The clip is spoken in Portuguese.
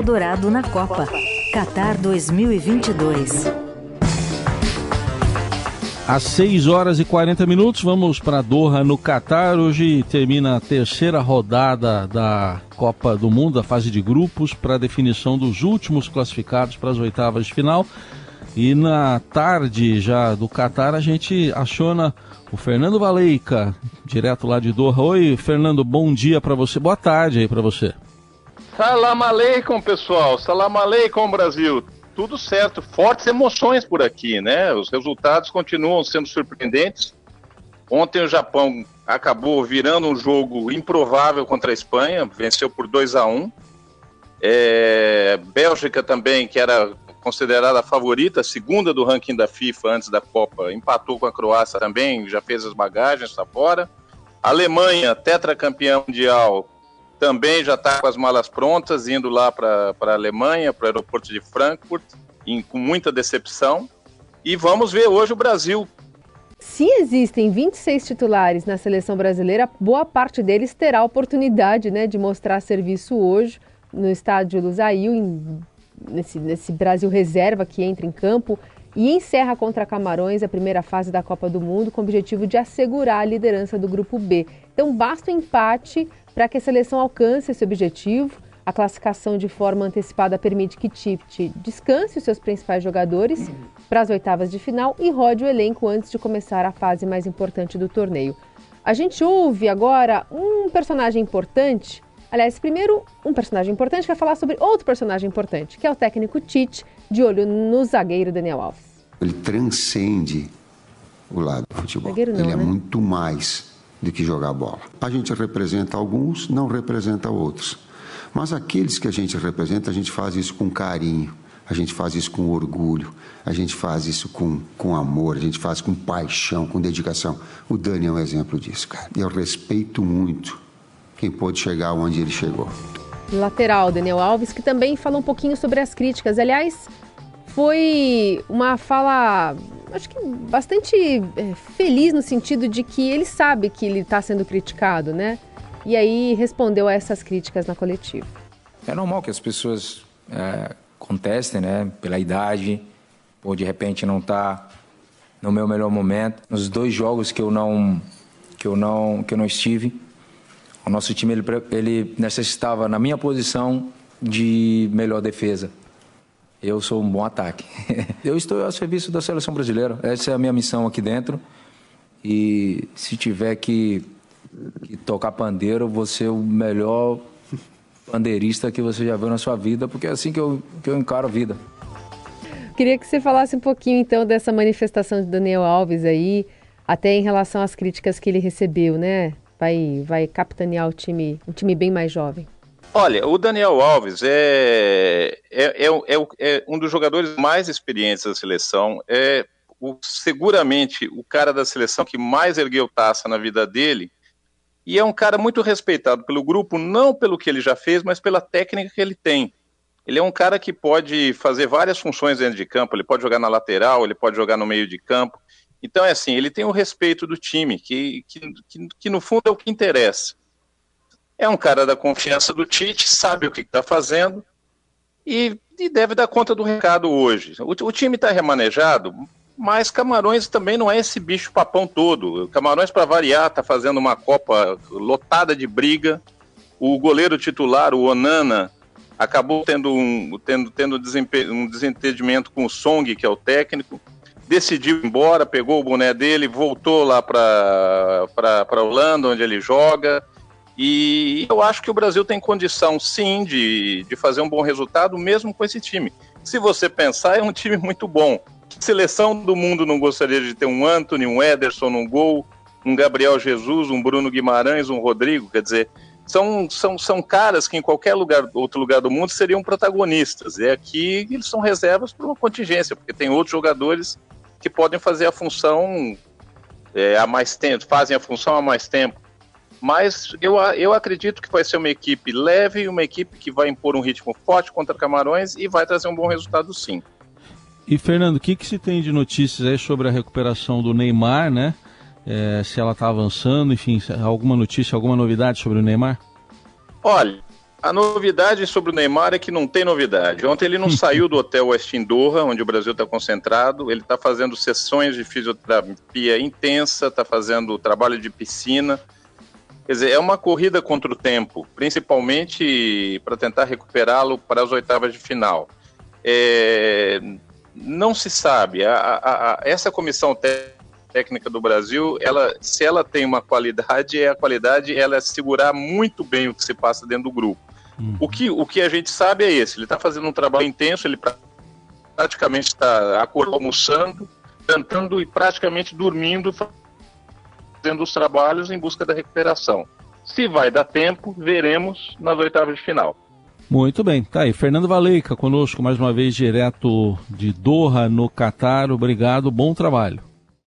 Eldorado na Copa. Qatar 2022. Às 6 horas e 40 minutos, vamos para Doha, no Catar. Hoje termina a terceira rodada da Copa do Mundo, da fase de grupos, para a definição dos últimos classificados para as oitavas de final. E na tarde já do Catar, a gente aciona o Fernando Valeica, direto lá de Doha. Oi, Fernando, bom dia para você. Boa tarde aí para você. Salam aleikum, pessoal. Salam aleikum, Brasil. Tudo certo. Fortes emoções por aqui, né? Os resultados continuam sendo surpreendentes. Ontem o Japão acabou virando um jogo improvável contra a Espanha, venceu por 2 a 1 é, Bélgica também, que era considerada a favorita, segunda do ranking da FIFA antes da Copa, empatou com a Croácia também, já fez as bagagens, está fora. Alemanha, tetracampeã mundial, também já está com as malas prontas, indo lá para a Alemanha, para o aeroporto de Frankfurt, em, com muita decepção. E vamos ver hoje o Brasil. Se existem 26 titulares na seleção brasileira, boa parte deles terá a oportunidade né, de mostrar serviço hoje no estádio Lusail, em, nesse, nesse Brasil reserva que entra em campo e encerra contra Camarões a primeira fase da Copa do Mundo com o objetivo de assegurar a liderança do grupo B. Então basta o empate para que a seleção alcance esse objetivo. A classificação de forma antecipada permite que Tite descanse os seus principais jogadores para as oitavas de final e rode o elenco antes de começar a fase mais importante do torneio. A gente ouve agora um personagem importante. Aliás, primeiro, um personagem importante vai falar sobre outro personagem importante, que é o técnico Tite, de olho no zagueiro Daniel Alves. Ele transcende o lado do futebol. Não, ele é né? muito mais do que jogar bola. A gente representa alguns, não representa outros. Mas aqueles que a gente representa, a gente faz isso com carinho, a gente faz isso com orgulho, a gente faz isso com, com amor, a gente faz com paixão, com dedicação. O Dani é um exemplo disso, cara. Eu respeito muito quem pôde chegar onde ele chegou. Lateral, Daniel Alves, que também fala um pouquinho sobre as críticas. Aliás, foi uma fala, acho que bastante é, feliz no sentido de que ele sabe que ele está sendo criticado, né? E aí respondeu a essas críticas na coletiva. É normal que as pessoas é, contestem, né? Pela idade, ou de repente não tá no meu melhor momento. Nos dois jogos que eu não que eu não que eu não estive, o nosso time ele, ele necessitava na minha posição de melhor defesa. Eu sou um bom ataque. eu estou a serviço da seleção brasileira. Essa é a minha missão aqui dentro. E se tiver que, que tocar pandeiro, vou ser o melhor pandeirista que você já viu na sua vida, porque é assim que eu, que eu encaro a vida. Queria que você falasse um pouquinho então dessa manifestação de Daniel Alves aí, até em relação às críticas que ele recebeu, né? Vai, vai capitanear o time, um time bem mais jovem. Olha, o Daniel Alves é, é, é, é, um dos jogadores mais experientes da seleção. É o, seguramente o cara da seleção que mais ergueu taça na vida dele. E é um cara muito respeitado pelo grupo, não pelo que ele já fez, mas pela técnica que ele tem. Ele é um cara que pode fazer várias funções dentro de campo. Ele pode jogar na lateral, ele pode jogar no meio de campo. Então é assim, ele tem o respeito do time, que, que, que, que no fundo é o que interessa é um cara da confiança do Tite, sabe o que está fazendo e, e, deve dar conta do recado hoje. O, o time está remanejado, mas Camarões também não é esse bicho papão todo. Camarões, para variar, está fazendo uma Copa lotada de briga. O goleiro titular, o Onana, acabou tendo um, tendo, tendo um desentendimento com o Song, que é o técnico. Decidiu ir embora, pegou o boné dele, voltou lá para a Holanda, onde ele joga e eu acho que o Brasil tem condição, sim, de, de fazer um bom resultado, mesmo com esse time. Se você pensar, é um time muito bom. Seleção do mundo não gostaria de ter um Anthony, um Ederson no gol, um Gabriel Jesus, um Bruno Guimarães, um Rodrigo, quer dizer, são, são, são caras que em qualquer lugar, outro lugar do mundo seriam protagonistas. E aqui eles são reservas para uma contingência, porque tem outros jogadores que podem fazer a função é, há mais tempo, fazem a função há mais tempo. Mas eu, eu acredito que vai ser uma equipe leve, uma equipe que vai impor um ritmo forte contra Camarões e vai trazer um bom resultado sim. E Fernando, o que, que se tem de notícias aí sobre a recuperação do Neymar, né? É, se ela está avançando, enfim, alguma notícia, alguma novidade sobre o Neymar? Olha, A novidade sobre o Neymar é que não tem novidade. Ontem ele não saiu do hotel West Doha, onde o Brasil está concentrado. Ele está fazendo sessões de fisioterapia intensa, está fazendo trabalho de piscina. Quer dizer, é uma corrida contra o tempo, principalmente para tentar recuperá-lo para as oitavas de final. É, não se sabe. A, a, a, essa comissão técnica do Brasil, ela, se ela tem uma qualidade, é a qualidade ela é segurar muito bem o que se passa dentro do grupo. Uhum. O, que, o que a gente sabe é esse: ele está fazendo um trabalho intenso, ele praticamente está almoçando, cantando e praticamente dormindo, fazendo os trabalhos em busca da recuperação. Se vai dar tempo, veremos nas oitavas de final. Muito bem, tá aí. Fernando Valeica conosco mais uma vez, direto de Doha, no Catar. Obrigado, bom trabalho.